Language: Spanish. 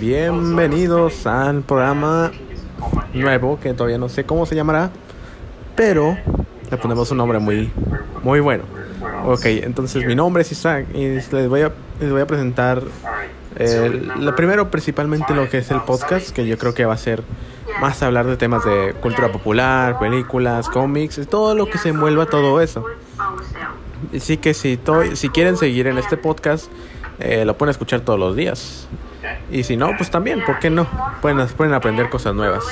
Bienvenidos al programa nuevo que todavía no sé cómo se llamará, pero le ponemos un nombre muy, muy bueno. Ok, entonces mi nombre es Isaac y les voy a, les voy a presentar lo primero principalmente lo que es el podcast, que yo creo que va a ser más hablar de temas de cultura popular, películas, cómics, todo lo que se envuelva todo eso. Así que si, si quieren seguir en este podcast, eh, lo pueden escuchar todos los días. Y si no, pues también, ¿por qué no? Pueden, pueden aprender cosas nuevas.